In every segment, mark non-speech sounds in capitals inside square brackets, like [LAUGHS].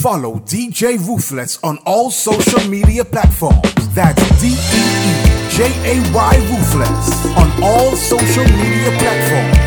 Follow DJ Ruthless on all social media platforms. That's D E E J A Y Ruthless on all social media platforms.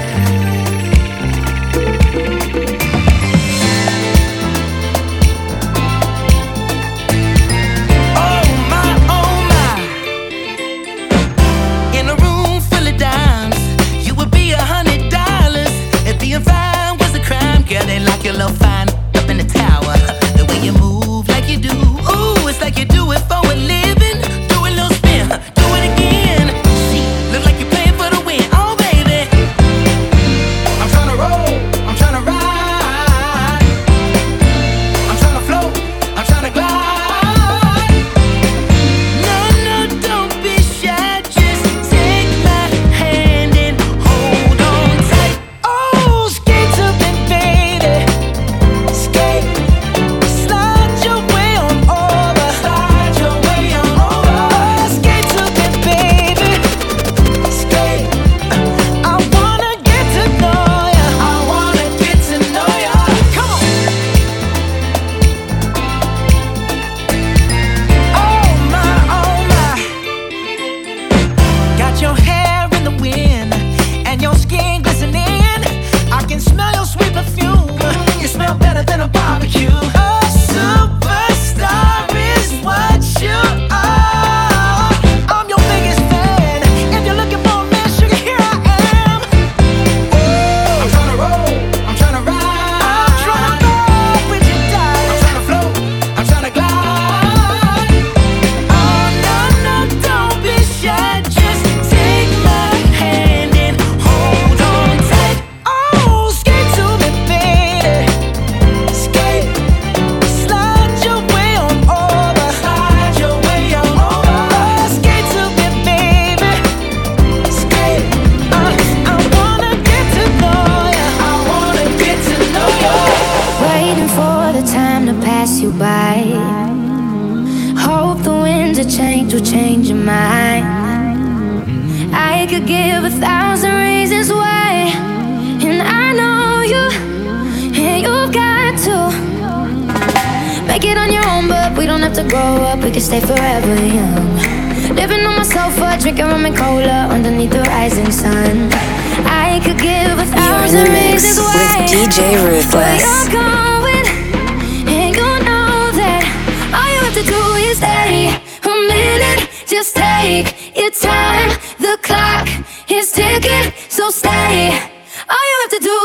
grow up, we can stay forever young. Living on my sofa, drinking rum and cola underneath the rising sun. I could give a thousand Your mix reasons why. With DJ Ruthless. You're going, and you know that all you have to do is stay a minute. Just take your time. The clock is ticking, so stay. All you have to do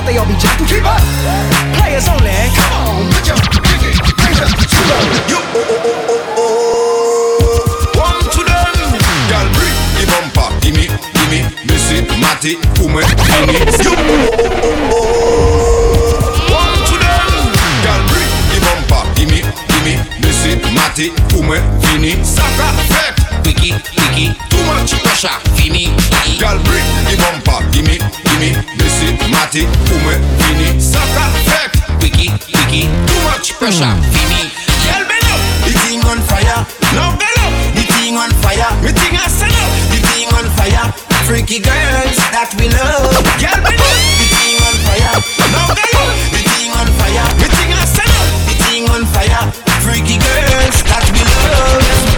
hope they all be jacking, Keep up. Players only. Come on, put your pinky finger to the you. Oh oh oh oh oh. One to them. Girl, bring the bumper. Gimme, gimme, Missy, Matty, Kume, gimme. You. Oh oh oh oh. One to them. Girl, bring the bumper. Gimme, gimme, Missy, Matty, Kume, Vini, Saka, Fek. Wiki, wiki, too much pressure, Vini. Girl, bring the bumper. Gimme. Mati, Ume, Vini, Saka, Fep Wiki, Wiki, too much pressure Vini, girl bend up. The thing on fire, now bend up. The thing on fire, me thing a sell up. The thing on fire, freaky girls that we love. Girl bend up, the thing on fire, now bend up. The thing on fire, me thing a sell up. The thing on fire, freaky girls that we love.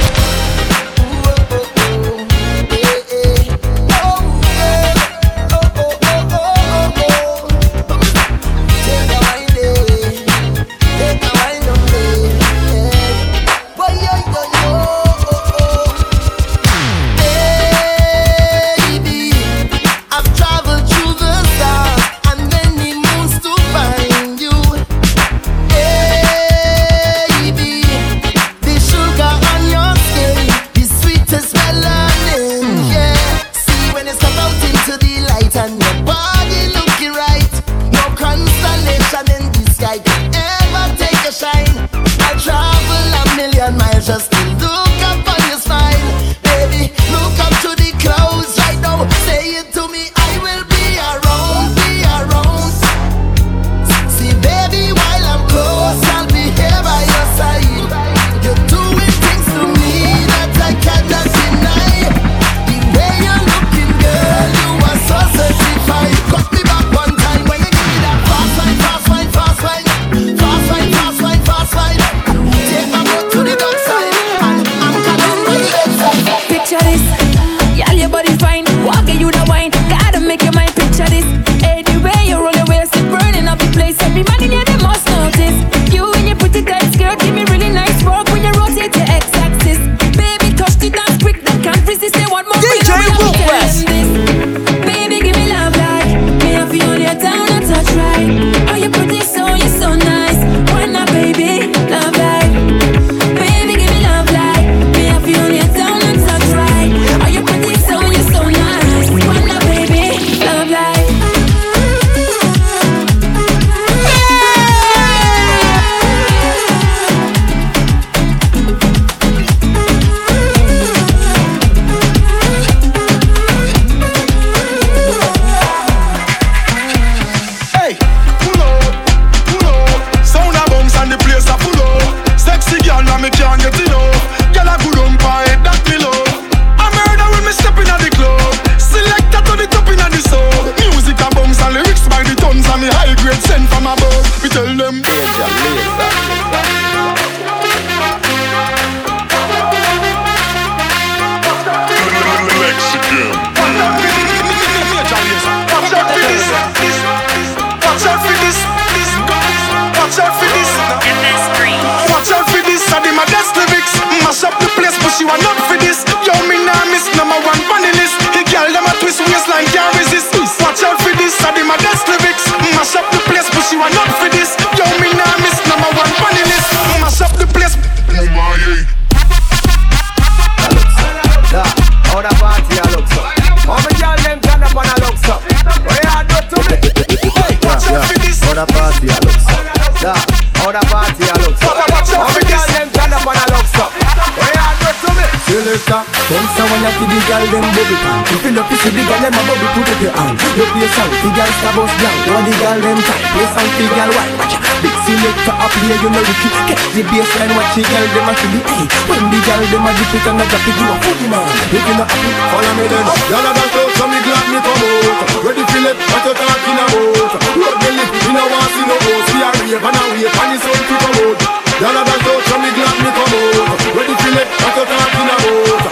Put up your. You song, the girl star bust down. You want the girl them time, play song, the girl white. Watch big selector up here, you know Ricky. Catch the baseline, watch the girl them a feel it. Hey, when the girl them a dip it and a drop it, you a fool man. If you not happy, follow me then. Y'all a dance out, so me glad me come out. Ready feel it, what you talking about? Road me lip, me no want see no host. We a rave and a wave, and it's on to come out. Y'all a dance out, so me glad me come out. Ready feel it, what you talking about?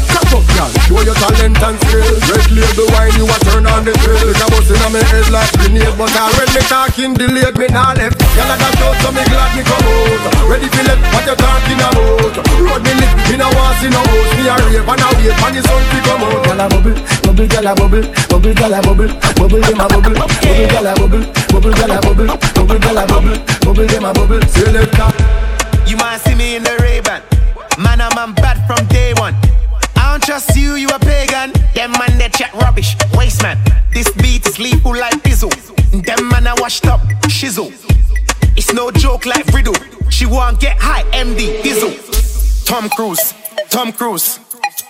fit. Up, y'all. Show your talent and skill. Red label wine, you a turn on the thrill. It's a bust inna me head like grenade, but I when me talking delayed, me nah left. Y'all a dash out, so me glad me come out. Ready for left, what you talking about? Road me lit, me no want see no host. Me a rave and a wait, and the sun fi come out. Y'all a bubble, bubble gal a bubble, bubble gal a bubble, bubble dem a bubble, bubble gal a bubble, bubble gal a bubble, bubble gal a bubble, bubble dem a bubble. Selector. You wanna see me in the Ray-Ban? Man, I'm, I'm bad from day one. Don't trust you, you a pagan. Them man they chat rubbish, waste man. This beat is lethal like Bizzle. Them man I washed up, shizzle. It's no joke like riddle. She want get high, MD, Dizzle. Tom Cruise, Tom Cruise.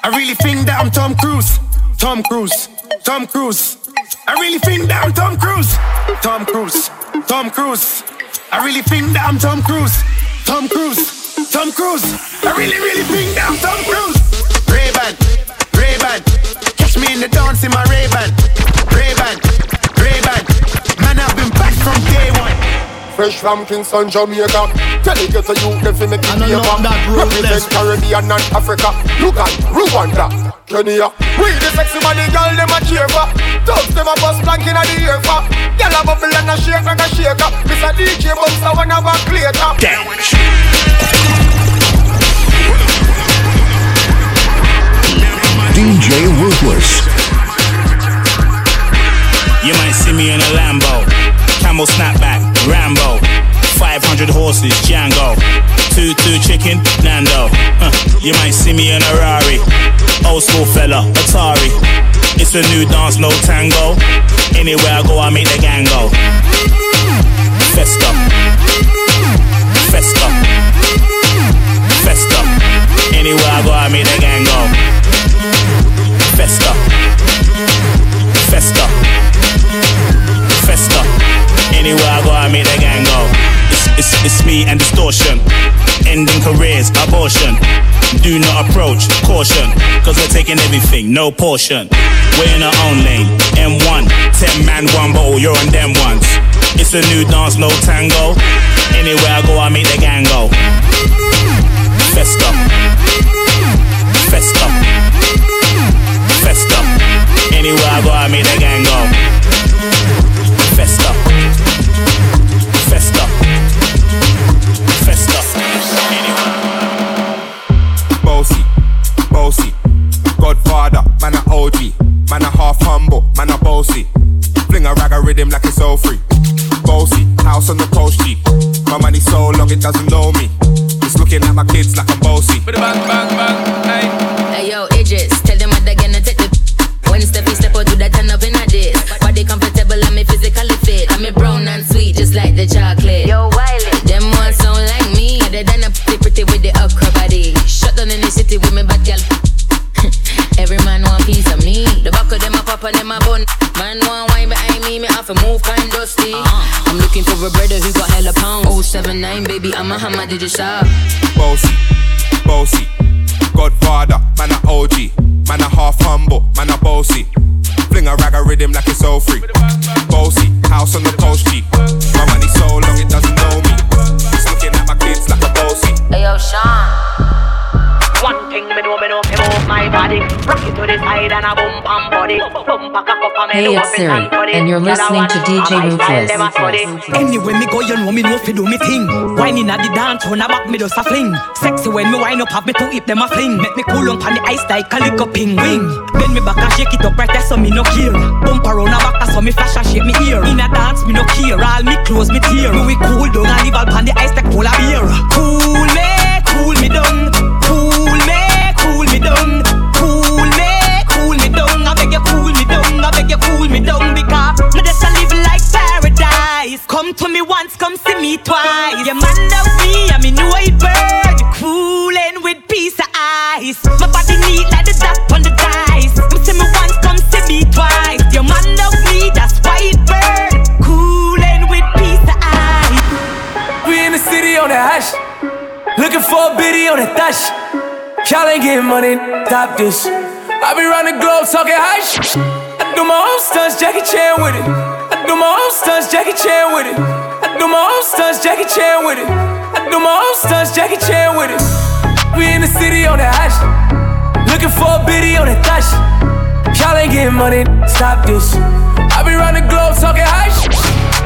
I really think that I'm Tom Cruise. Tom Cruise, Tom Cruise. I really think that I'm Tom Cruise. Tom Cruise, Tom Cruise. I really think that I'm Tom Cruise. Tom Cruise, Tom Cruise. I really, really think that I'm Tom Cruise. Ray-Ban, Ray-Ban. Catch me in the dance in my Ray-Ban. Ray-Ban, Ray-Ban. Man, I've been back from day one. Fresh from Kingston, Jamaica. Tell it to you, them fi make it And I paper. love that Represent Caribbean and Africa. Look at Rwanda, Kenya. We the sexy money girl, them a cheer for. Thugs them a bust blank inna the ear for. Gyal a bubble and a shake like a shaker. Miss a DJ bounce a one a back later. DJ Ruthless. You might see me in a Lambo, camel snapback, Rambo. 500 horses, Django. Two two chicken, Nando. Huh. You might see me in a Rari, old school fella, Atari. It's a new dance, no tango. Anywhere I go, I make the gang go. Festa, festa, festa. Anywhere I go, I make the gang go. Festa, festa, festa. Anywhere I go, I make the gang go. It's, it's, it's me and distortion. Ending careers, abortion. Do not approach, caution. Cause we're taking everything, no portion. We're in our own lane. M1, 10 man, one bottle, you're on them ones. It's a new dance, no tango. Anywhere I go, I make the gang go. Festa. Festa. Anywhere I go, I make the gang go. Festa. Festa. Festa. Bossy, bossy, Godfather, man a OG, man a half humble, man a bossy. Fling a rag a rhythm like it's all free. Bossy, house on the coast G. My money so long it doesn't know me. It's looking at my kids like I'm bossy. Bang, bang, bang, hey. Hey yo, Idris, like the chocolate. Yo, Wiley. Them ones sound like me They done a pretty pretty with the okra body. Shut down in the city with me bad girl [LAUGHS] Every man want piece of me. The back of them a pop and them a bun. Man want wine behind me, me have to move kind dusty uh-huh. I'm looking for a brother who got hella pounds. 079 baby, I'm a hammer, did you shop? Bossy, bossy, Godfather, man a OG, man a half humble, man a bossy. Fling a rag a rhythm like it's all free. Bossy, house on the coast G. My money so long it doesn't know me. It's looking at my kids like a bossy. Hey yo, Sean thing me know, me know, me move my body. Rock it to the side and a boom bam body. Boom pack a cup and me Hey, do it's Siri, and body. and you're listening to DJ a my style, them Ruthless. study. Anywhere me go, you know me know fi do me thing. Whining at the dance, when I back me just a fling. Sexy when me wind up, have me two hip them a fling. Make me cool on pan the ice like a lick up ping wing. Bend me back and shake it up right there, so me no care. Bump around a back, so me flash and shake me ear. In a dance, me no care. All me clothes me tear. Me we cool down and leave all pan the ice like polar beer. Cool me, cool me down. Me down because me just a live like paradise. Come to me once, come see me twice. Your man love me, I'm in white bird. Cooling with piece of ice. My body neat like the dot on the dice. Come see me once, come see me twice. Your man love me, that's white bird. Cooling with piece of ice. We in the city on the hash. Looking for a biddy on the dash. Y'all ain't getting money, stop this. I be round the globe talking shit. I do my own stunts, Jackie Chan with it. I do my own stunts, Jackie Chan with it. I do my own stunts, Jackie Chan with it. I do my own stunts, Jackie Chan with it. We in the city on the hash. Looking for a biddy on the dash. Y'all ain't getting money, stop this. I be round the globe talking high shit.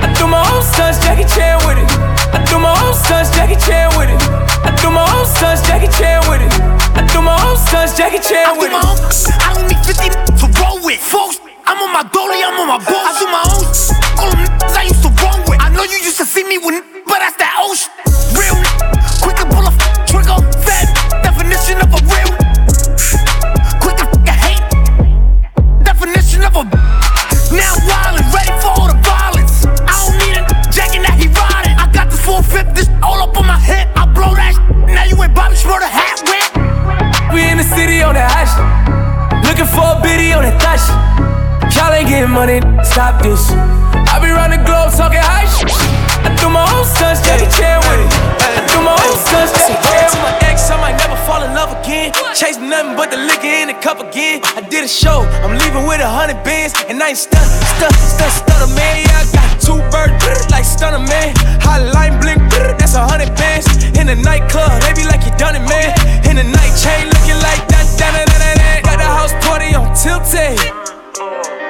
I do my own stunts, Jackie Chan with it. I do my own stunts, Jackie Chan with it. I do my own stunts, Jackie Chan with it. I do my own stunts, Jackie Chan with it. I do my own, I don't need 50 for roll with. Dolly, I'm on my boss. I do my own. All them I used to roll with. I know you used to again. show. I'm leaving with a hundred bands, and I ain't stunt, stunt, stunt, stunner man. Yeah, I got two birds like stunner man. Hotline Bling, that's a hundred bands. In the nightclub, they be like you done it, man. In the night chain, looking like that, that, that, that, that. Got the house party on tilted.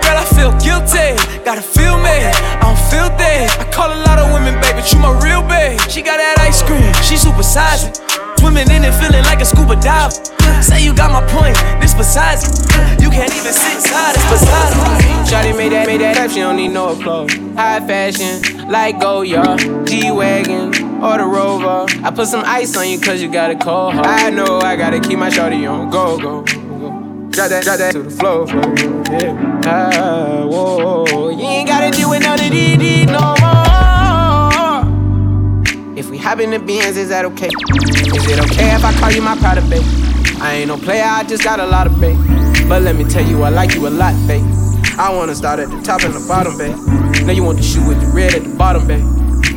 Girl, I feel guilty. Gotta feel me. I don't feel that. I call a lot of women, baby, but you my real babe. She got that ice cream. She super sizing. Swimming in it, feeling like a scuba diver. Say you got my point. This besides it. You can't even sit inside. It's besides it. Shawty made that, made that type, she don't need no applause. High fashion, like Goya, G-Wagon, or the Rover. I put some ice on you cause you got a cold heart. I know I gotta keep my shawty on go, go, go. Drop that, drop that to the floor, floor, yeah. Ah, whoa, you ain't gotta deal with none of these, these no more. If we hop in the Benz, is that okay? Is it okay if I call you my pride, babe? I ain't no player, I just got a lot of bait. But let me tell you, I like you a lot, babe. I wanna start at the top and the bottom, babe. Now you want the shoe with the red at the bottom, babe.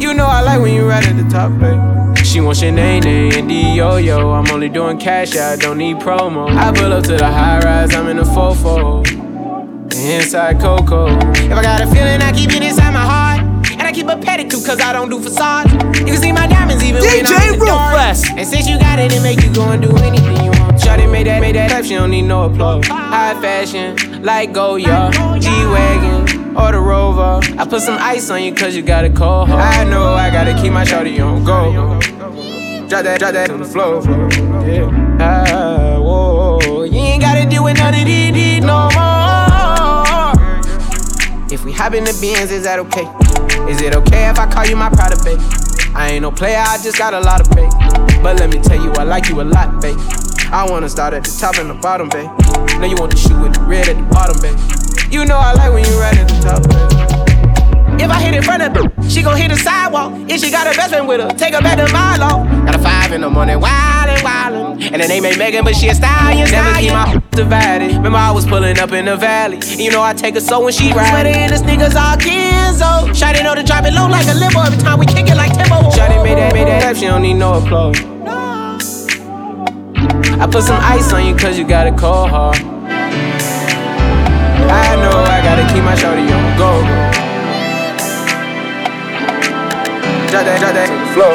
You know I like when you right at the top, babe. She wants your name, and D yo yo. I'm only doing cash, I don't need promo. I pull up to the high rise, I'm in a fofo. Inside Coco. If I got a feeling, I keep it inside my heart. And I keep a pedicure cause I don't do facades. You can see my diamonds even when I'm in the dark. And since you got it, it make you go and do anything she don't need no applause. High fashion, like Goya, G-Wagon, or the Rover. I put some ice on you cause you got a cold heart. I know I gotta keep my shawty on go. Drop that, drop that to the floor. Yeah. Ah, whoa. You ain't gotta deal with none of these, no more. If we hop in the Benz, is that okay? Is it okay if I call you my pride, babe? I ain't no player, I just got a lot of bait. But let me tell you, I like you a lot, babe. I wanna start at the top and the bottom, babe. Now you want the shoe with the red at the bottom, babe. You know I like when you right at the top, babe. If I hit in front of her, she gon' hit the sidewalk. If she got her best friend with her, take her back to my law. Got a five in the morning, wildin', wildin'. And the name ain't Megan, but she a stallion, Never keep my [LAUGHS] divided. Remember I was pulling up in the valley. And you know I take her so when she ride. Sweater in the sneakers all Kenzo. Shawty know to drop it low like a limo every time we kick it like Timbo. Shawty made that, made that she don't need no applause. I put some ice on you cause you got a cold heart. I know I gotta keep my shorty on go. Drop that, drop that, flow.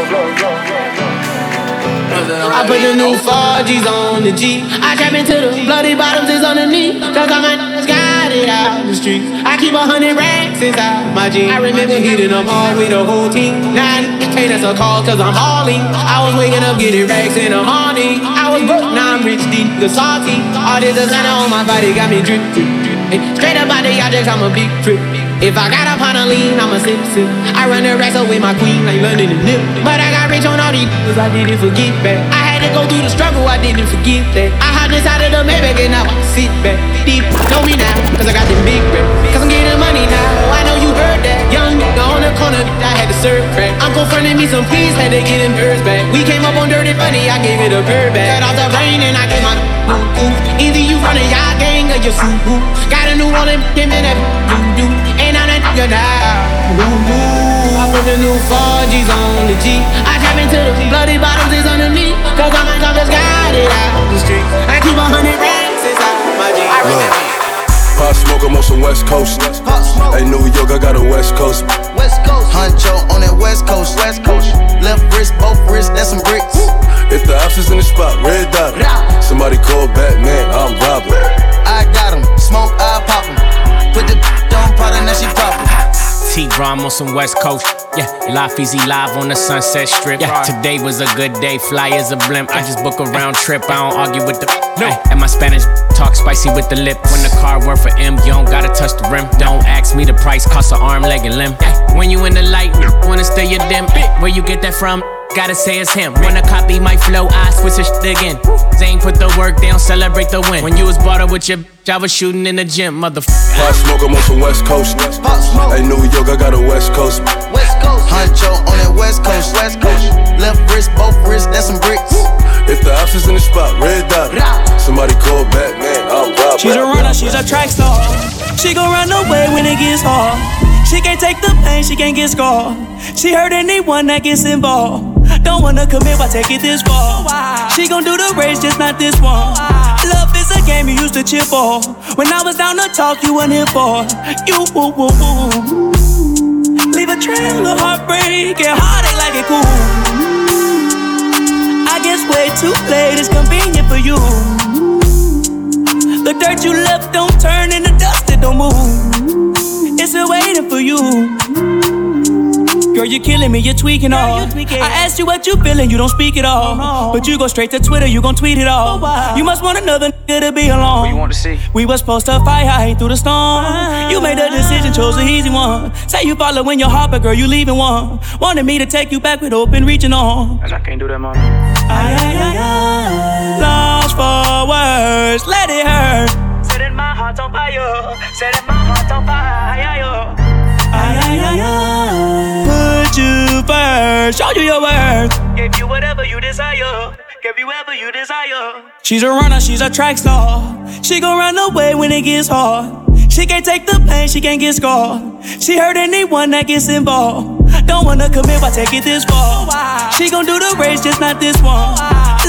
I put the new 4G's on the G. I trap into the bloody bottoms is underneath. Cause all my niggas got it out the streets. I keep a hundred racks inside my jeans. I remember hitting them all with the whole team. Nine, I that's a calls cause I'm hauling. I was waking up getting racks in the morning. I was broke, rich, deep, the salty. All this designer on my body got me drip, drip, drip. Straight up out the objects, I'm a big trip. If I got up on a lean, I'm a sip, sip. I run the racks with my queen like London and Nip. But I got rich on all these cause I didn't forget back. I had to go through the struggle, I didn't forget that. I hopped inside of the Maybach and now I sit back. Deep, know me now, cause I got them big racks. Cause I'm getting money now, the corner, I had to serve crack. Uncle fronted me some peas, had to get them birds back. We came up on dirty money, I gave it a bird back. Cut off the rain and I gave my ooh. Either you run a y'all gang or you suit. Got a new one and him in that doo. And I'm that nigga now. Ooh. I put the new 4G's on the G. I trap into the bloody bottoms is underneath. Cause I'm a just got it out the street. I keep a hundred racks inside my jeans. I remember. Pop smoke, I'm on some West Coast. Hey, New York, I got a West Coast. Huncho on that West Coast. West Coast. Left wrist, both wrists, that's some bricks. If the ops is in the spot, red dot. Somebody call Batman, I'm robbing. I got 'em. Smoke, I pop 'em. Put the on powder, now she poppin'. T-Rom on some West Coast. Yeah, Life Easy live on the Sunset Strip. Yeah, today was a good day. Fly as a blimp. I just book a round trip. I don't argue with the. No. And my Spanish talk spicy with the lip. When the car work for M, you don't gotta touch the rim. Don't ask me the price, cost an arm, leg, and limb. Yeah, when you in the light, wanna stay your dim. Where you get that from? Gotta say it's him. Wanna copy my flow, I switch it shit again. Zane put the work down, celebrate the win. When you was brought up with your bitch, I was shooting in the gym, motherfucker. Pop smoke, I'm on some West Coast. Hey, New York, I got a West Coast. West Coast. Huncho on that West Coast. West Coast. Left wrist, both wrists, that's some bricks. If the ops is in the spot, red dot. Somebody call Batman, I'm rob. She's a runner, she's a track star. She gon' run away when it gets hard. She can't take the pain, she can't get scarred. She hurt anyone that gets involved. Don't wanna commit, why take it this far? Oh, she gon' do the race, just not this one. Oh, Love is a game you used to cheer for. When I was down to talk, you weren't here for. You woo woo woo. Leave a trail of heartbreak and heartache like it cool. I guess way too late is convenient for you. The dirt you left don't turn into dust, it don't move. It's still waiting for you. Girl, you're killing me, you're tweaking all. I asked you what you feeling, you don't speak at all. But you go straight to Twitter, you gon' tweet it all. You must want another nigga to be alone. What you want to see? We was supposed to fight high through the storm. Ah. You made a decision, chose the easy one. Say you following your heart, but girl, you leaving one. Wanted me to take you back with open reaching on. And I can't do that, mom. Ay, ay, ay, ay. Lost for words, let it hurt. Setting my heart on fire, setting my heart on fire. Put you first, show you your worth. Give you whatever you desire. Give you whatever you desire. She's a runner, she's a track star. She gon' run away when it gets hard. She can't take the pain, she can't get scarred. She hurt anyone that gets involved. Don't wanna commit, why take it this far? She gon' do the race, just not this one.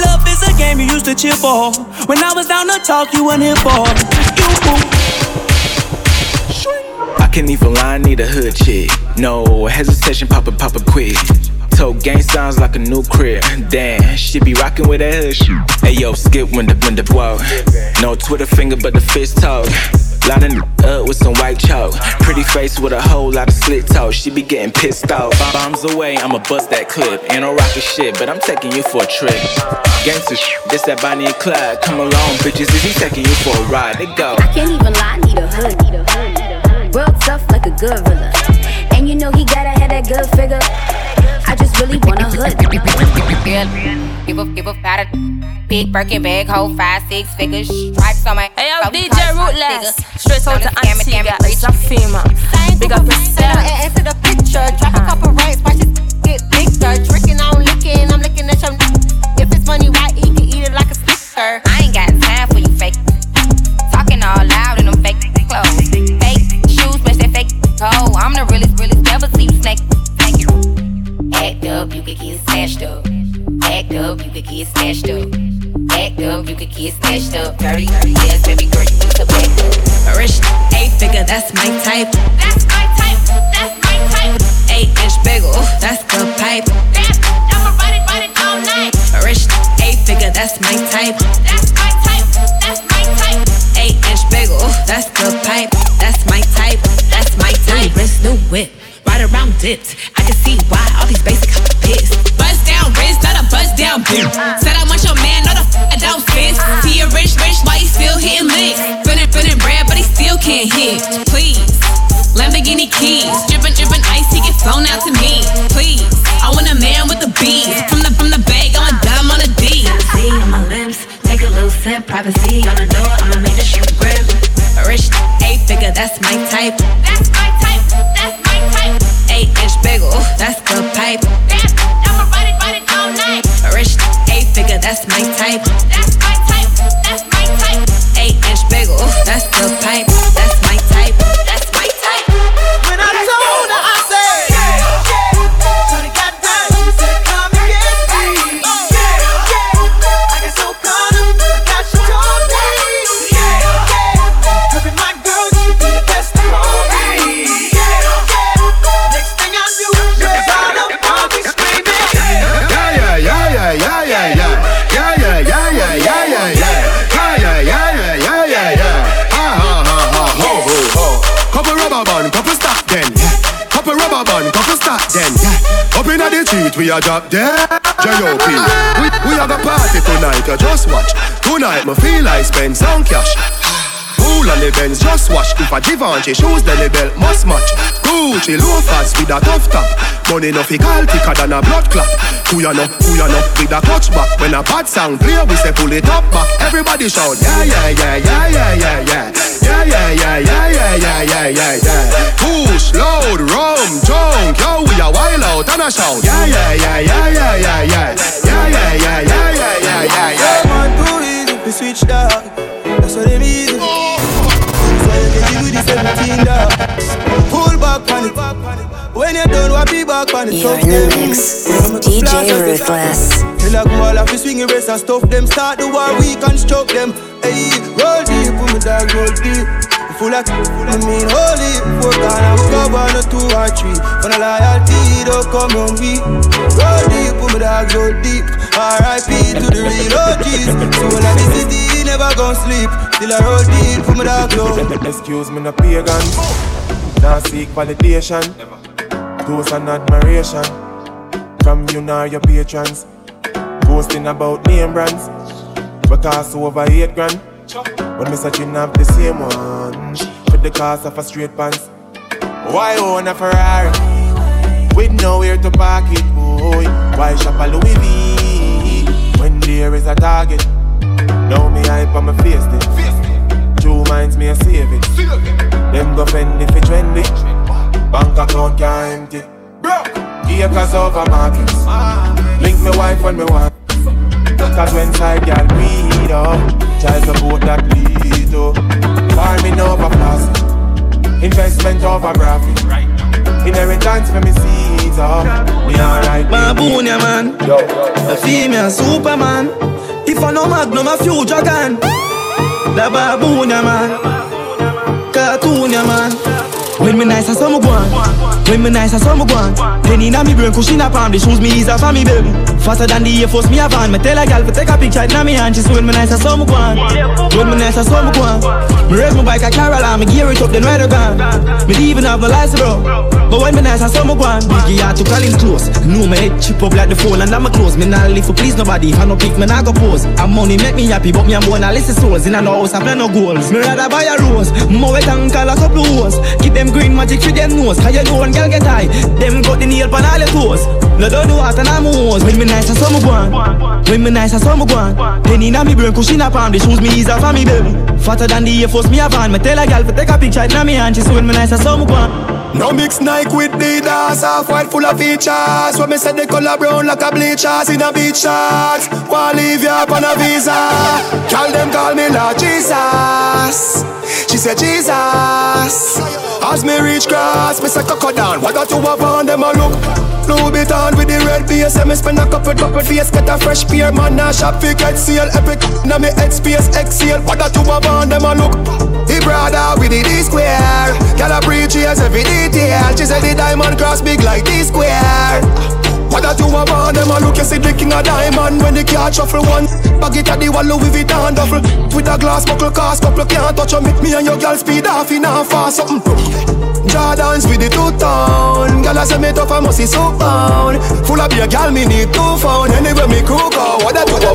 Love is a game you used to cheer for. When I was down to talk, you weren't here for. I can't even lie, need a hood chick. No hesitation, pop it, pop it quick. Told gang sounds like a new crib. Damn, she be rocking with that hood shit. Hey yo, skip when the when the whoa. No Twitter finger, but the fist talk. Lining up with some white chalk. Pretty face with a whole lot of slit talk. She be getting pissed off. Bombs away, I'ma bust that clip. Ain't no rocket shit, but I'm taking you for a trip. Gangsta shit, this that Bonnie and Clyde. Come along, bitches, is he taking you for a ride? They go. I can't even lie, need a hood, need a hood, tough like a gorilla. And you know he gotta have that good figure. I just really want a hood. Girl, give a give a fat big Birkin bag, hold five six figures, stripes on my. Hey yo, DJ Ruthless, straight out to Antigua, it's a female. Big up yourself. Answer the picture, drop a uh-huh. couple rights, watch it get bigger. Tricking, I'm licking, I'm looking at your. If it's money right, he can eat it like a sticker. I ain't got time for you fake. Talking all loud in them fake clothes. Toe. I'm the realest, realest, never see you snake. Act up, you could get snatched up. Act up, you could get snatched up. Act up, you could get snatched up. Dirty, yes, baby girl, you need to back up. Rich, eight figure, that's my type. That's my type, that's my type. Eight inch bagel, that's the pipe. I'ma ride it, ride it all night. Rich, eight figure, that's my type. That's my type, that's my type. Eight inch bagel, that's the pipe. I can see why all these basic pissed. Bust down wrist, not a bust down bitch. Said I want your man, not a f- I don't fit. See a rich, rich, why he still hitting licks? Feeling, feeling bread, but he still can't hit. Please. Lamborghini keys, drippin', drippin' ice, he get flown out to me. Please, I want a man with the bees. From the from the bag, I'm a dime on a D. See on my lips, take a little sip, privacy on the door, I'ma make the shit grip. Rich, eight figure, that's my type. That's that's street, we a drop dead. J.O.P. We, we have a party tonight, you just watch. Tonight, me feel like spend some cash. Cool on the Benz, just watch If a Givenchy shoes, then the belt must match Gucci loafers with a tough top Money no fi call thicker than a blood clot Who ya know, who ya know, with a clutch back When a bad sound play, we say pull it up back Everybody shout, yeah, yeah, yeah, yeah, yeah, yeah, yeah Yeah, yeah, yeah, yeah, yeah, yeah, yeah, yeah, yeah Push, load, rum, junk Yo, we a wild out and a shout Yeah, yeah, yeah, yeah, yeah, yeah, yeah Yeah, yeah, yeah, yeah, yeah, yeah, yeah, Man, too easy to switch that That's what they mean with the 17 dog. Pull back on it. When you're done, what be back on it. You're in the mix DJ Ruthless. Tell a girl if you swing your wrist and stuff them. Start the war, we can stroke them. Hey, roll deep, put me dog, roll deep. Full of, I mean holy Four gun and we cover no two or three For the loyalty, don't come on me Roll deep, put me dog, roll deep R.I.P. to the real OGs Soul of the city, never gon' sleep Till I roll deep, put me dog, low [LAUGHS] Excuse me, no pagan. Now seek validation. Toast and admiration. From you nor your patrons. Boasting about name brands. Because over eight grand. When me searching up the same one. For the cost of a straight pants. Why own a Ferrari? With nowhere to park it, boy. Why shop a Louis V? When there is a target. Now me hype on my face then minds me a save it Them go fend if it trendy. Bank account can't empty. Acres over markets Link me wife when me want. Cause when side girl breed up Child support that lead to Farming over plastic Investment over graphic Inheritance for me seeds up. Me alright Baboon ya man. Yo, A female superman. If I no magnum a future gun da babuna man katuna man when me nice, I saw me. When me nice, I saw me go on. Penny na me brain, cushion a palm. The shoes me is a for me baby. Faster than the Air Force, me a van. Me tell a gal to take a picture na me hand. She when me nice, I saw me. When me nice, I saw me. Me raise my bike a Caroline, me gear it up, then ride a gun. Me even have no license, bro. But when me nice, I saw me go on. Biggie had to call him close. Know me head chip up like the phone and I'm close. Me not live for please nobody. If I no pick, me not go pose. And money make me happy, but me am born a list of souls. In a house, I plan no goals. Me rather buy a rose. More wet and call a couple hoes. Keep them green magic for them nose Cause you know one girl get high? Them got the nail pan all your toes. No don't do what and I'm hose When me nice I saw me go on. When me nice I saw me Penny na me brain cushion a palm. The shoes me is a for me baby Fatter than the Air Force me a van. Me tell a girl to take a picture na me hand. She say when me nice I saw me no mix Nike with Adidas, half white full of features. When me say the color brown like a bleachers in a beach shorts. Wanna leave you up on a visa? Call them call me Lord Jesus. She said Jesus. As me reach cross, me say coco down. What got you up on them a look? Louis Vuitton with the red base. And me spend a couple double face, get a fresh pair. Man, now shop fi get seal. Epic, now me head space exhale. What got you up on them a look? The brother with the D square. Girl a preach every detail. She said the diamond cross big like D square. What that you a want? Them a look you see the king of diamond. When the car shuffle one Bag it at the wall Louis Vuitton duffel With a glass buckle cast couple can't touch Make me. And your girl speed off in a fast something. Jordans with the two tone Girl I say me tough I must see so pound Full of beer girl me need two phone Anyway me cook out What that you a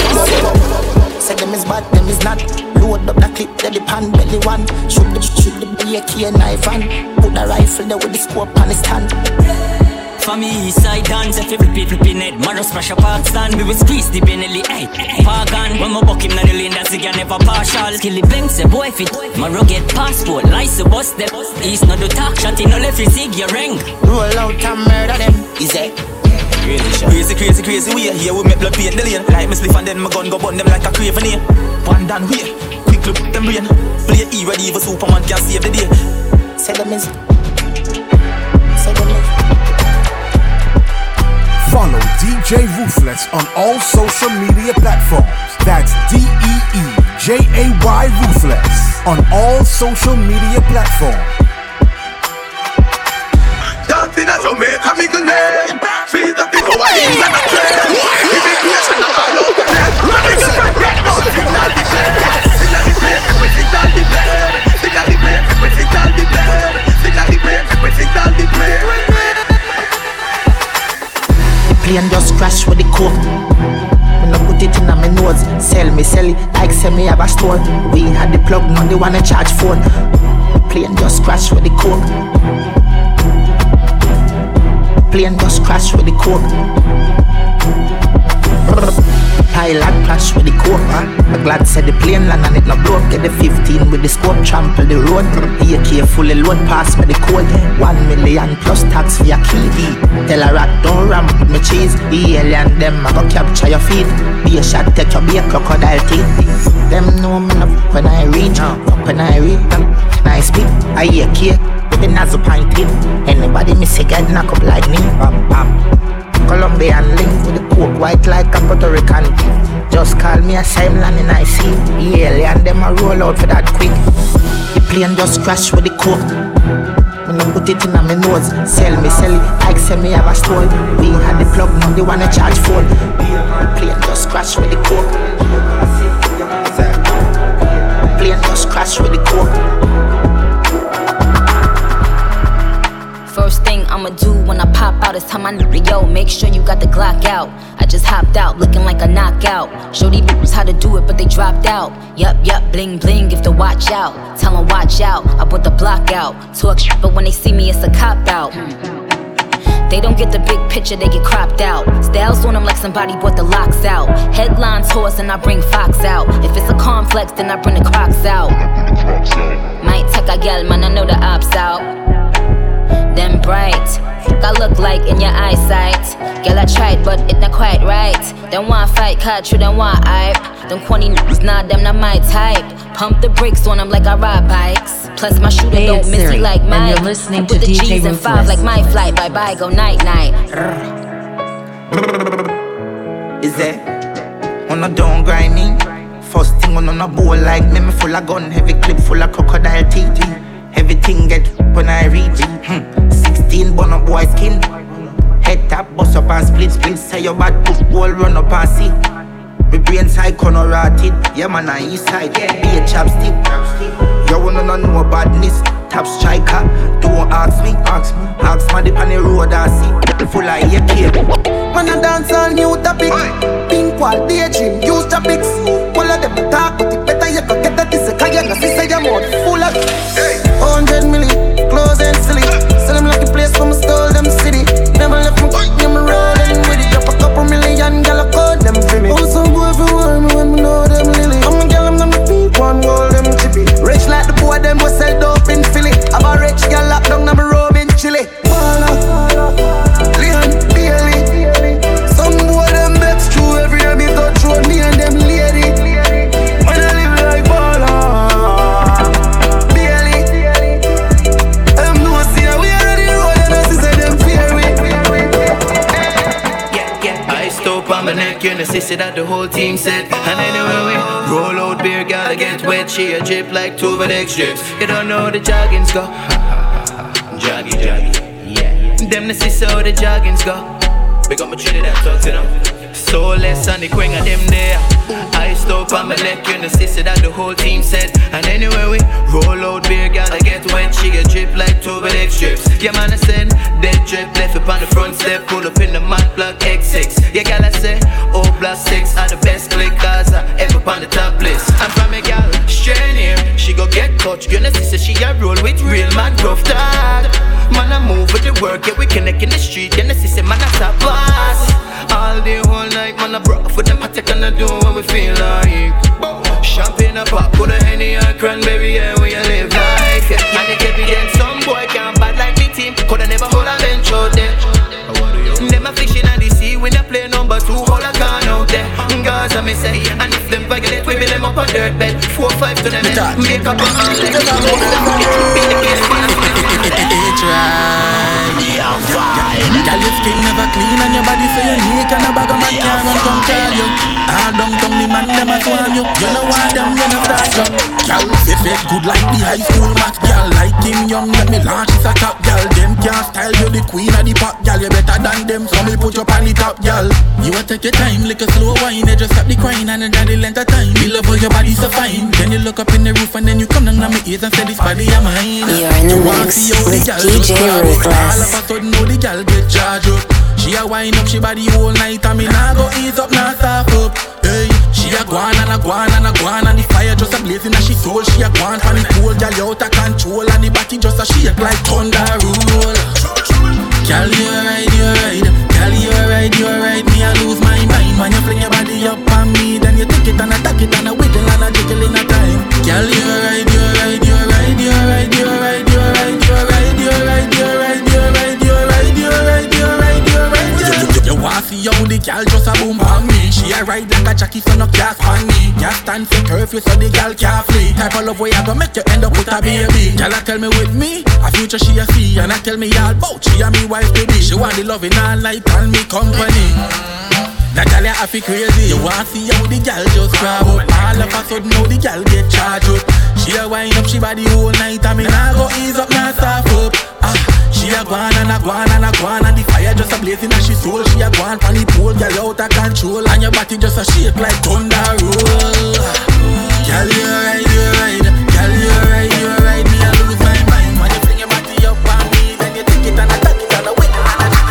Say them is bad, them is not. Load up the clip, then the pan belly one. Shoot the, shoot the AK knife and Put the rifle there with the scope on the stand for me, east side dance, if you flip it, flip it net. Maros splash a park stand, we will squeeze the Benelli, ay Pagan, when my buck him na the lane, that's again never partial. Skilly bang, say boy fit, Maro get passport License bust them, east no do talk Shot in no left, you sig your ring. Roll out and murder them, is it? Crazy, crazy, crazy, we are here we make blood paint the lane. Like me spliff and then my gun go burn them like a craven here One down way, quick look them brain. Play E ready even Superman can save the day. Say them is DJ Ruthless on all social media platforms. That's D E E J A Y Ruthless on all social media platforms. Dancing at Jamaica, me gonna feed the people I eat and I play. Immigration, I'm not open. Let me get my get on. Plane just crash with the coke. Me no put it in my nose. Sell me, sell it like sell me have a store. We had the plug, now they wanna charge phone. Plane just crash with the coke. Plane just crash with the coke. Pilot crash with the coke. I'm glad said the plane land and it no broke. Get the 15 with the scope, trample the road. AK fully load, pass me the code. One million plus tax for your key. Tell a rat don't ram with me cheese. The alien them I go capture your feet. Be a shot, take your be a crocodile teeth. Them know me no fuck when I reach, fuck when I reach. Nice speak, I cake with the nozzle pint tip. Anybody miss a get knock up like me. Bam bam. Colombian link with the coke white like a Puerto Rican. Just call me a Simon and I see. Yeah, and them a roll out for that quick. The plane just crash with the coke. Me no put it in my nose. Sell me, sell it like sell me have a store. We had the plug, now they wanna charge phone. The plane just crash with the coke. Plane just crash with the coke. I out is tell yo, make sure you got the Glock out. I just hopped out looking like a knockout. Show these bitches how to do it, but they dropped out. Yup, yup, bling bling, if to watch out. Tell 'em watch out, I put the block out. Talk shit, but when they see me, it's a cop out. They don't get the big picture, they get cropped out. Styles on them like somebody brought the locks out. Headlines horse and I bring Fox out. If it's a complex, then I bring the crocs out. Might take a gal, man, I know the ops out. Them bright, I look like in your eyesight. Girl, I tried, but it not quite right. Them want fight, catch you, them want hype. Them corny niggas, nah, them not my type. Pump the brakes on them like I ride bikes. Plus, my shooter Hey, don't it's miss Siri, you like and mine. you're listening I put to the DJ G's in five like my flight. Bye bye, go night night. Is that on a don't grind me? First thing on on a bowl like me, me full of gun, heavy clip full of crocodile teeth. Everything get when I reach. Hmm. 16 bun up boy skin. Head tap, bust up and split split. Say your bad push wall run up and see. My brain side corner rotted. Yeah man, I east side. Be a chapstick. You wanna know badness? Top striker. Don't ask me. Ask me. Ask me the on the road I see. Full of AK. Man, I dance on new topic. Pink wall, daydream, use topics. All of them talk, but it better you go get that this. Cause you know, sister, your mouth full of. Hundred million, you that the whole team said. And anyway, we roll out beer, gotta get wet. She a drip like two the strips. You don't know the joggings go. Joggy, joggy, yeah. Them the sister how the joggings go. Big up my Trinidad talk to them. So less on the queen of them there. I stop on my neck, you know, sister that the whole team said. And anyway, we roll out beer, gotta get wet. She a drip like the strips. Yeah, man, I said, dead drip left up on the front step. Pull up in the man plug X6. Yeah, gal, I say, oh, plus six are the best click cars I ever on the top list. I'm from a gal, straight here. She go get touched, you know, sister, she a roll with real man, rough dad. Man, I move with the work, yeah, we connect in the street. Yeah, the sister, man, I top boss. All day, whole night, man, I broke for them. I take and I do what we feel like. Champagne a pop, put a henny and cranberry, yeah, we a live. Yeah. And it evident some boy can't bad like me team. Coulda never hold a bench out there. Them a fishing at the sea when they play number two, hold a gun out there. Gaza me say, and if them violate, we build them up a dirt bed. Four five to them make up a hand. Let them go, let them go. Be the case, Girl, your skin never clean and your body so unique And a bag of man can't run come call you All down down the man them a swarm you. You know why them you know start you. Girl, say fit good like the high school math Girl, like Kim Young, let me launch is a top. Girl, them can't style you the queen of the pop. Girl, you better than them so me put you on the top Girl, you a take your time like a slow wine You just stop the crying and then the length of time. You love how your body so fine. Then you look up in the roof and then you come down on my ears and say this body of mine. You're in the You mix see how the with DJ just grab it. All of a sudden now the girl get charged up She a wind up she body all night and me nah go ease up, nah soft up. Hey, she a gwan and a gwan and a gwan and the fire just a blazing and she soul. She a gwan and the cool girl out of control and the body just a shake like thunder roll. Girl, you right, you right. Girl, you right, you right. Me I lose my mind when you fling your body up on me. Then you take it and attack it and a wiggle and a jiggle in a time. Girl, you right, you right, you right, you right, you right, see how the girl just a boom on me. She a ride like a jockey so no cast on me. Can't stand for curfew so the girl can't flee. Type of love way I go make you end up with a baby. Girl a tell me with me, a future she a see. And I tell me all about she and me wife be She want the loving all night and me company. That girl you have crazy. You want see how the girl just grab up. All of a sudden now the girl get charged up. She a wind up she body all night. And me nah go ease up, nah soft up. Ah, She a gwan and a gwan and a gwan And the fire just a blazing and she soul. She a gwan from the pool, girl out of control. And your body just a shake like thunder roll. Girl you right, you right. Girl you right, you right. Me a lose my mind. When you fling your body up on me Then you take it and attack it and a wiggle and a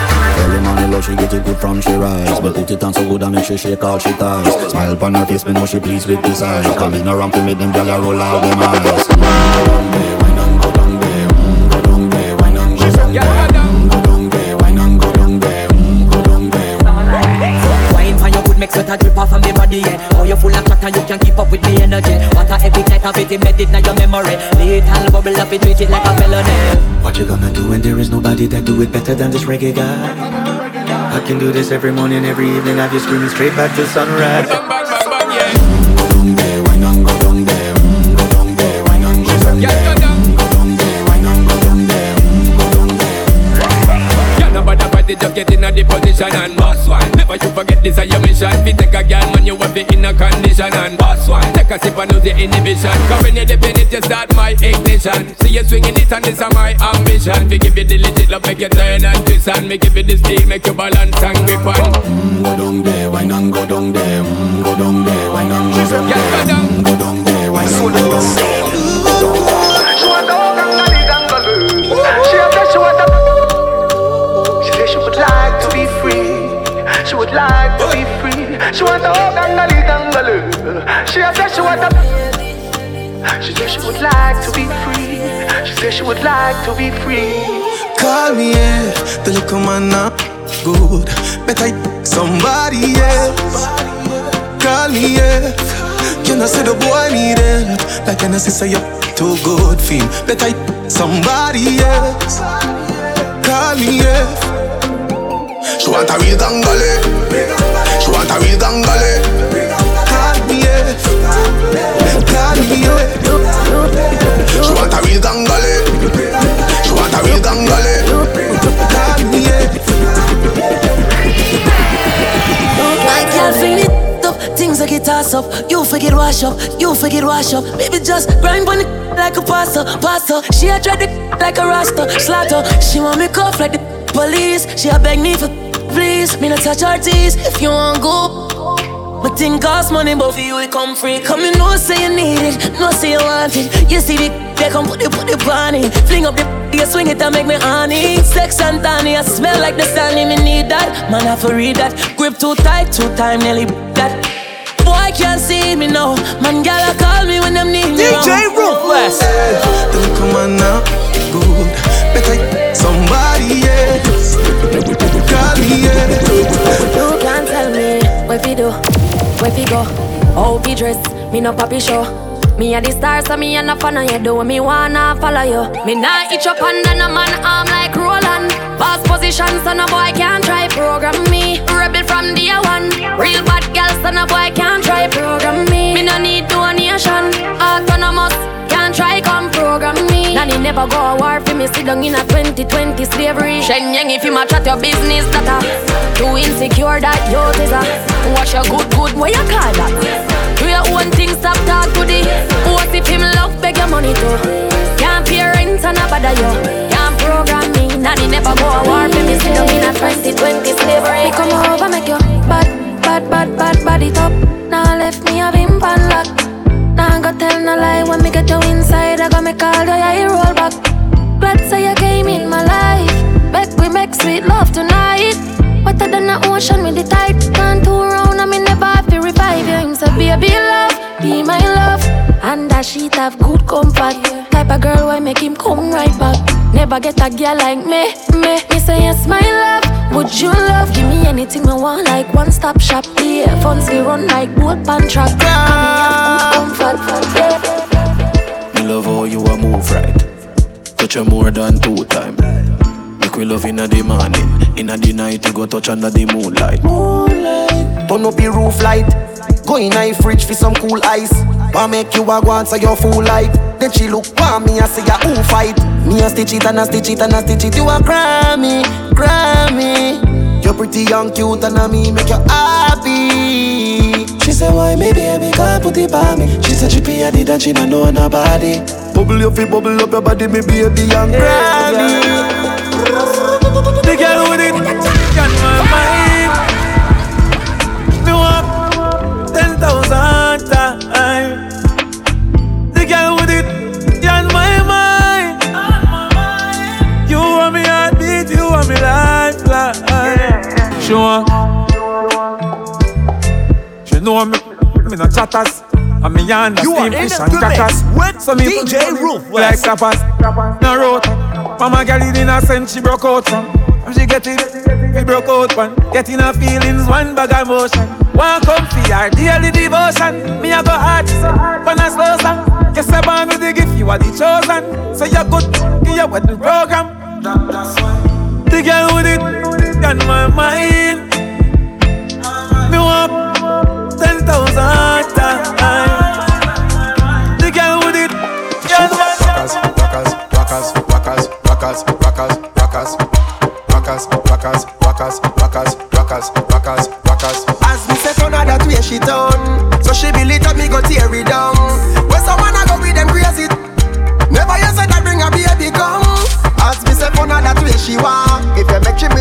Early morning love, she get it good from she rise. But put it on so good and make she shake all she ties. Smile upon her face, me know she pleased with this eyes Coming around to make them a roll out them eyes body, yeah. Oh, you full of you can keep up with energy. What it, your memory. Bubble up, it it like a What you gonna do when there is nobody that do it better than this reggae guy? I can do this every morning, every evening Have you screaming straight back to sunrise Girl, nobody party, just get in a the position and boss one. Never you forget this is your mission. Fi take a girl, man, you have it in a condition and boss one. Take a sip and lose your inhibition. Cause when you dip in it, you start my ignition. See you swinging it and this is my ambition. Fi give you the legit love, make you turn and twist and me give you the steel, make you balance and grip on. Mm, Go down there, wine and go down there Mm, Go down there, wine and go down there Mm, Go down there, wine and go down there would like to be free. She want all gangali gangalu. She a say she want a. She say she would like to be free. She said she would like to be free. Call me, yeah. The little man not good. Better somebody else. Call me, yeah. Can I say the boy need help? Like can I say you're too good for him? Better somebody else. Call me, yeah. She want a real gangale. She want a real gangale. Call me, yeah. She want a real gangale. She want a real gangale. Call me, yeah. I can't feel it. Things I get tossed up. You forget wash up. You forget wash up. Baby, just grind on it like a pasta, pasta. She a dread it like a rasta, slaughter. She want me cuff like the police. She a beg me for please. Me not touch her teeth. If you want go. But thing cost money, but for you it come free. Come in, no say you need it, no say you want it. You see the they come put it, put it on it. Fling up the you swing it and make me honey. Sex and tiny, I smell like the sun, me need that. Man, I have to read that. Grip too tight, too time, nearly that. Boy can't see me now. Man, gal call me when them need me. DJ Ruthless. The little man not yeah. You can't tell me where fi do, where fi go, how fi dress. Me no papi show. Me a the star, so me a no fan of you. Do me wanna follow you. Me nah itch up under no man arm like Roland. Boss position, so no boy can't try program me. Rebel from day one. Real bad girl, so no boy can't try program me. Me no need donation. Autonomous, can't try come program me. Nanny never go a war for me. Sit down in a 2020 slavery. Shen Yang, if you match at your business, that a too insecure that you is a. Watch your good, good, what you call that? Do your own thing, stop talk to the. What if him love beg your money too? Can't pay rent and a bother you. Can't program me. Nanny never go a war for me. Sit down in a 2020 slavery. Me come over, make you bad, bad, bad, bad, body top. Now left me a bimp and lock. No lie when me get you inside. I got me call you, yeah, roll back. Glad say you came in my life. Bet we make sweet love tonight. What emotion with the tight. Can't two round, I mean never have to revive you. Him say, baby love, be my love. And that sheet have good comfort. Type of girl why make him come right back. Never get a girl like me, me. Me say yes, my love. Would you love? Give me anything I want, like one stop shop. Yeah, funds we run like boat pan track. Me have good comfort. Yeah. Me love how you a move right. Touch you more than two time. Make we love inna the morning, inna the night you go touch under the moonlight. Moonlight. Turn up the roof light. Go in a fridge for some cool ice. Wa make you a go answer your full light. Then she look for me and say ya who fight. Me a stitch it and a stitch it and a stitch it. You a Grammy, Grammy. You're pretty young, cute and a me make you happy. She said why me baby can't put it by me. She said she pay a did and she don't know nobody. Bubble your feet, bubble up your body, me baby young Grammy. The girl with it She want. She know me, me no chatters. And me under You are steam in fish the and crackers. mix So me DJ put me Ruthless. Like tapas, no road. Mama girl in innocent, she broke out from. And she get it, we broke out one. Getting her feelings, one bag of emotion. One come for her daily devotion. Me I go hard, she say, when I slow song. Guess I born with the gift, you are the chosen. So you're good, you with the program. The girl with it, got my mind. Me want ten thousand times. The girl with it, got my mind. Rockers, rockers, rockers, rockers, rockers, rockers, rockers, rockers, rockers, rockers, rockers, rockers, rockers. As me say turn her that way she turn So she build it up, me go tear it down When someone a go with them crazy Never you said that bring a baby come As me say turn her that way she want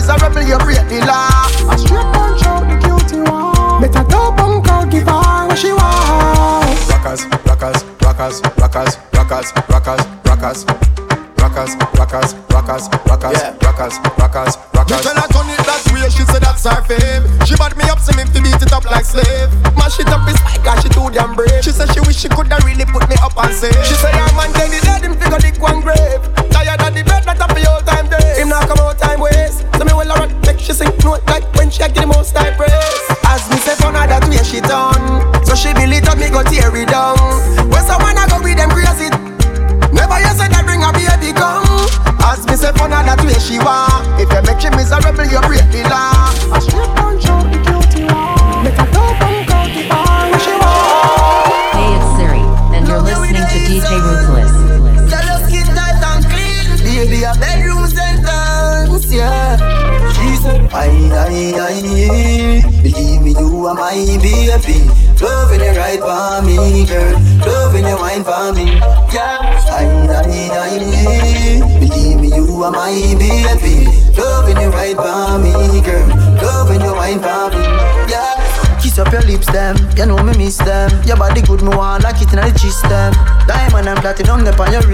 miserable, you break the law. A straight punch out the guilty one. Better dope and call give her what she wants. Rockers, rockers, rockers, rockers, rockers, rockers, rockers. Rockers, rockers, rockers, rockers, yeah. rockers, rockers, rockers. You tell her turn it that way, she said that's her fame. She bought me up, see me fi beat it up like slave. Mash it up, it's like she too damn brave. She said she wish she coulda really put me up and save. She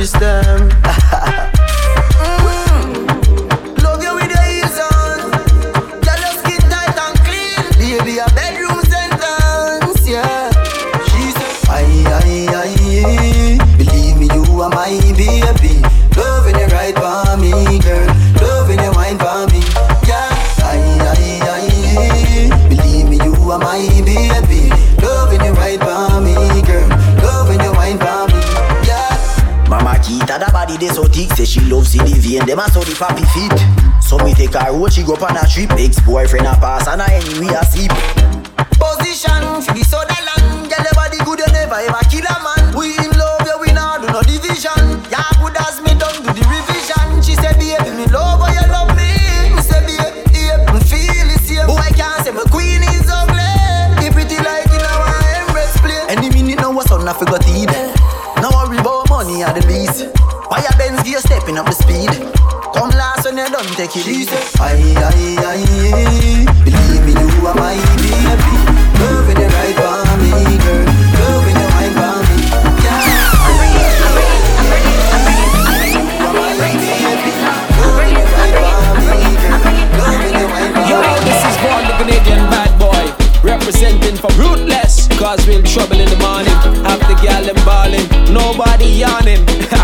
istem up on a trip, ex-boyfriend when you done take it easy. Aye, aye, I believe me, you are my baby. Loving you right by me, girl. Loving you right by me. Canadian bad boy representing for Ruthless. Cause we'll trouble in the morning. Have the gal them balling nobody yawning. [LAUGHS]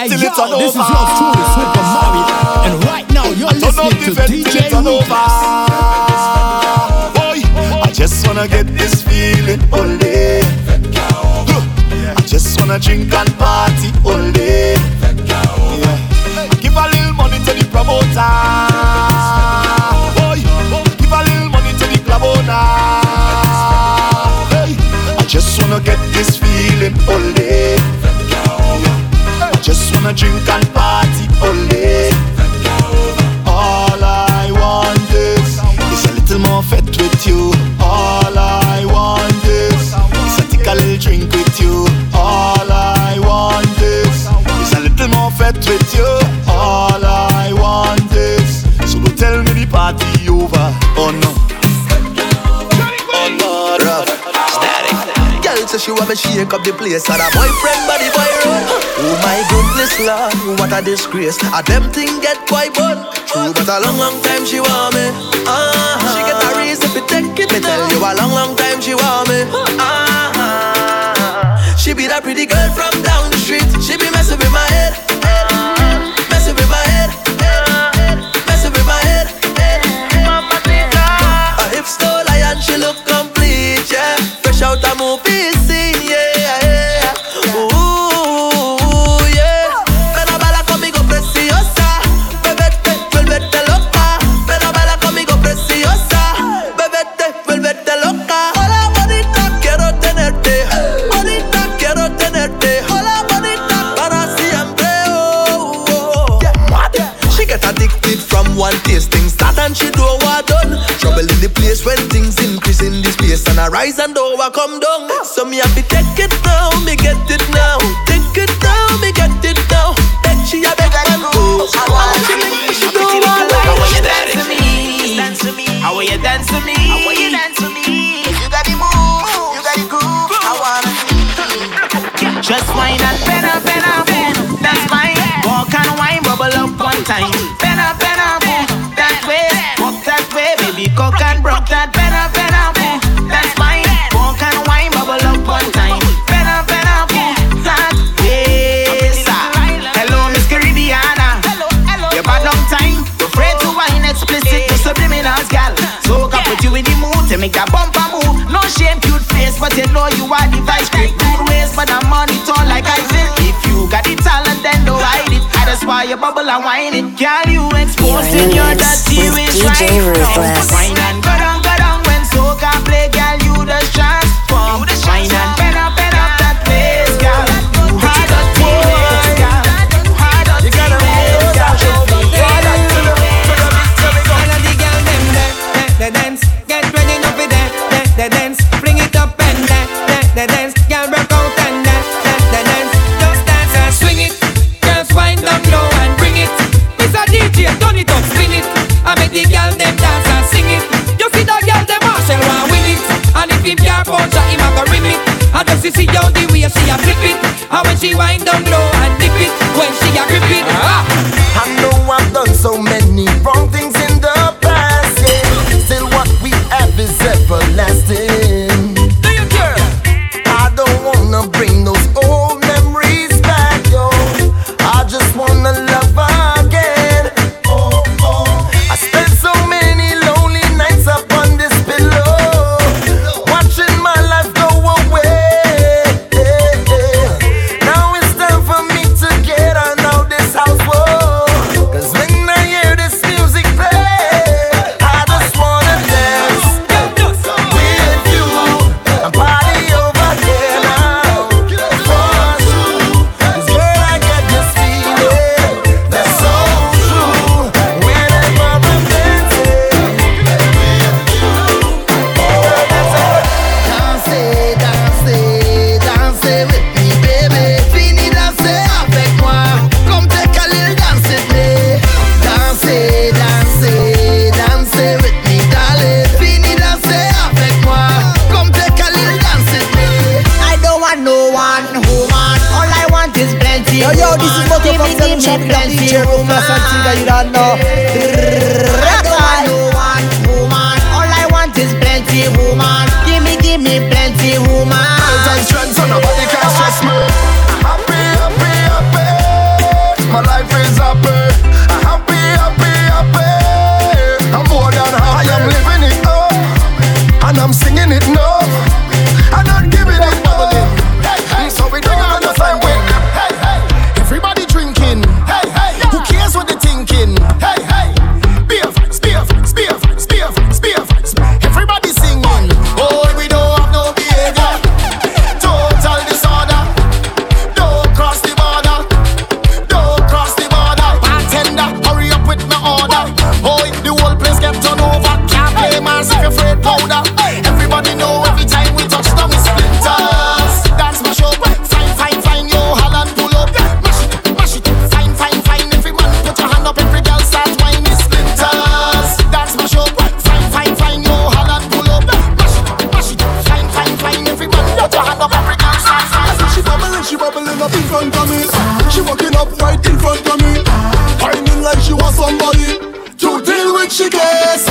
hey, till yo, This over. is your tour with Mario. And right now, you're listening to DJ Lucas. Boy, I just wanna get this feeling all day. I just wanna drink and party all day. 干净。she want me shake up the place. And a boyfriend body boy run. Oh my goodness, love, what a disgrace. A them thing get quite bun. True, but a long, long time she want me. Uh-huh. She get a reason to take it. Me tell you, a long, long time she want me. Uh-huh. She be that pretty girl from down the street. She be my The sun a rise and over come down. So me have to take it now, me get it now. Take it now, me get it now. That she a beg and go. I want you make she go on like. I want you dance to me. Dance to me. I want you dance to me. I want you dance to me. You got the move, you got the groove. I wanna see. Just wine and bend up, bend up, bend up. That's mine. Walk and wine, bubble up one time. to make a bumper move. No shame, cute face, but you know you are the vice grip. Good ways, but I'm on it all like I feel. If you got the talent, then don't hide it. I just why your bubble and whine it. Girl, you exposing your dirty ways right now. a flip it, and when she wind down low and dip it, when she a grip it, ah.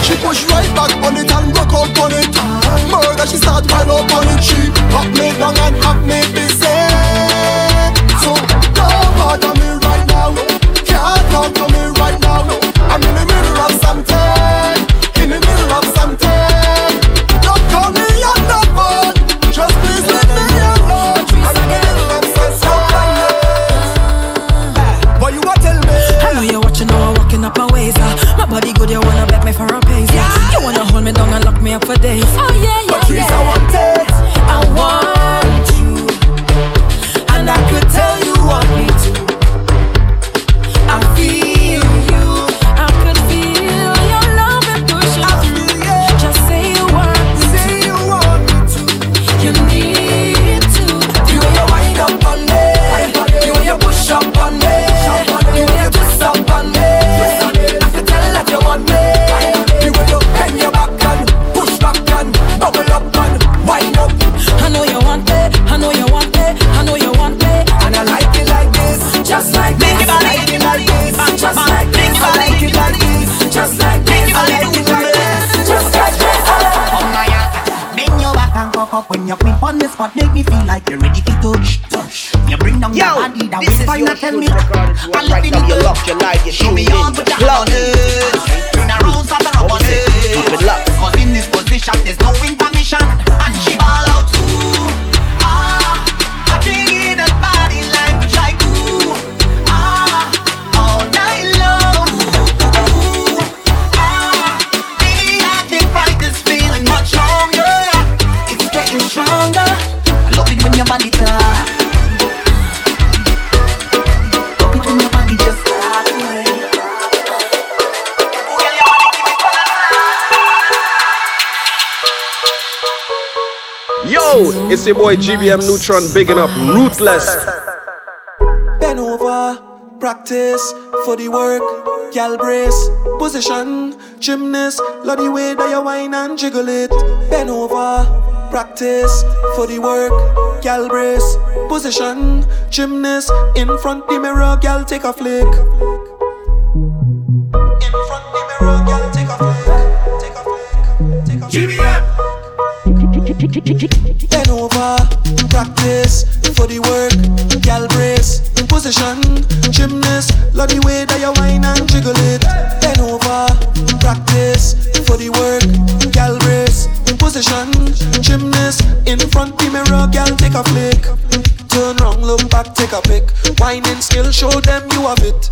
She push right back on it and rock out on it. Murder, she start right up on it. She pop me down and pop me it's your boy GBM Neutron bigging up Ruthless. Bend over, practice for the work, gal brace, position, gymnast, love the way that you whine and jiggle it. Bend over, practice for the work, gal brace, position, gymnast, in front the mirror, gal take a flick. Bend over, practice for the work, gal brace, in position, gymnast, love the way that you whine and jiggle it. Bend over, practice for the work, gal brace, position, gymnast, in front the mirror, gal take a flick. Turn round, look back, take a pic. Whining skill, show them you have it.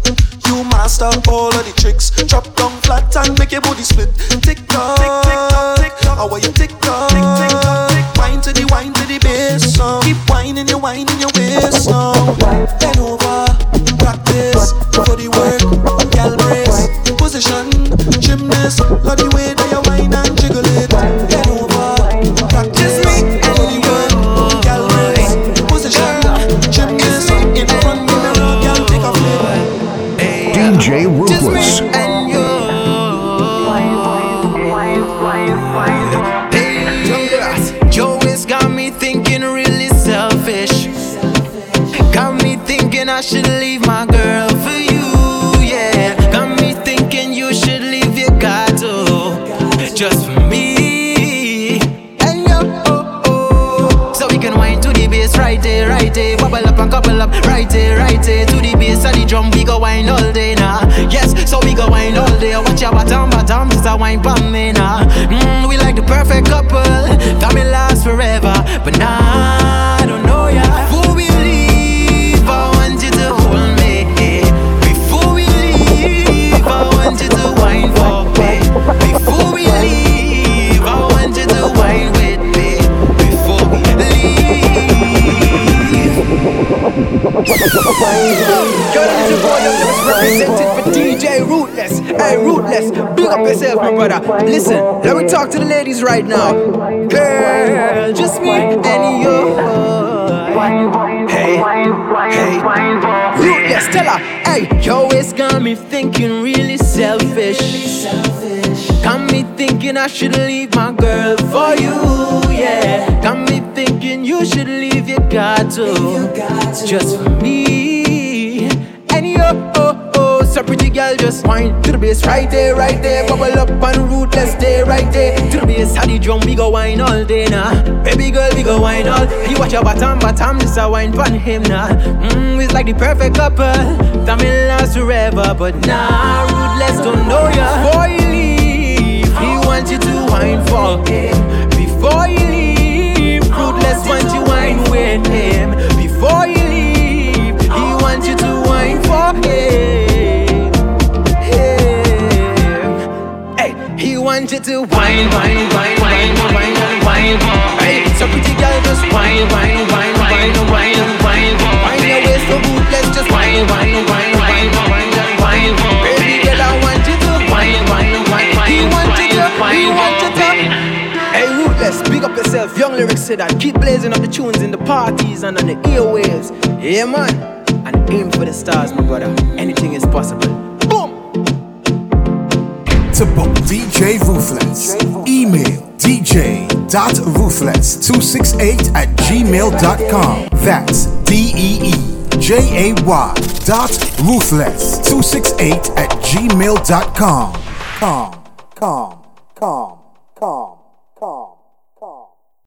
You master all of the tricks. Drop down flat and make your body split. Tick tock, tick tock, tick tock. How are you tick tock? Tick tick tock, tick. Wine to the wine to the bass song. Keep whining, you whining your waist song. Bend over, practice for the work. Gal brace, position, gymnast. Love the way that you whine drum, we go wine all day now. Yes, so we go wine all day. Watch your bottom, bottom, just a wine for me now. Mm, we like the perfect couple. Got me last forever, but now I my brother. Listen, let me talk to the ladies right now. Girl, just me and you. Hey, hey, Ruthless, tell her. Hey, yo, it's got me thinking really selfish. Got me thinking I should leave my girl for you, yeah. Got me thinking you should leave your guy too, just for me. So pretty girl, just wine to the bass right there, right there. Bubble up and Ruthless, stay right there. To the bass, how the drum, we go wine all day now. Baby girl, we go wine all. You watch your bottom, bottom, this a wine pon him now. Mmm, it's like the perfect couple. Time will last forever, but nah, Ruthless don't know ya. Before you leave, he wants you to wine for him. Before you leave, Ruthless wants you wine with him. Before you he wants you to wine, wine, wine, wine, wine, wine, wine. Hey, so pretty girl, just wine, wine, wine, wine, wine, wine. Wine your waist so good, just wine, wine, wine, wine, wine, wine. Baby girl, I want you to wine, wine, wine, wine. He wants you to, he wants you to. Hey, Ruthless, big up yourself. Young lyrics say that. Keep blazing up the tunes in the parties and on the airwaves. Yeah, man. And aim for the stars, my brother. Anything is possible. To book DJ Ruthless, email dj.ruthless268 at gmail.com. That's D E E J A Y dot ruthless268 at gmail.com. Calm, calm, calm, calm, calm.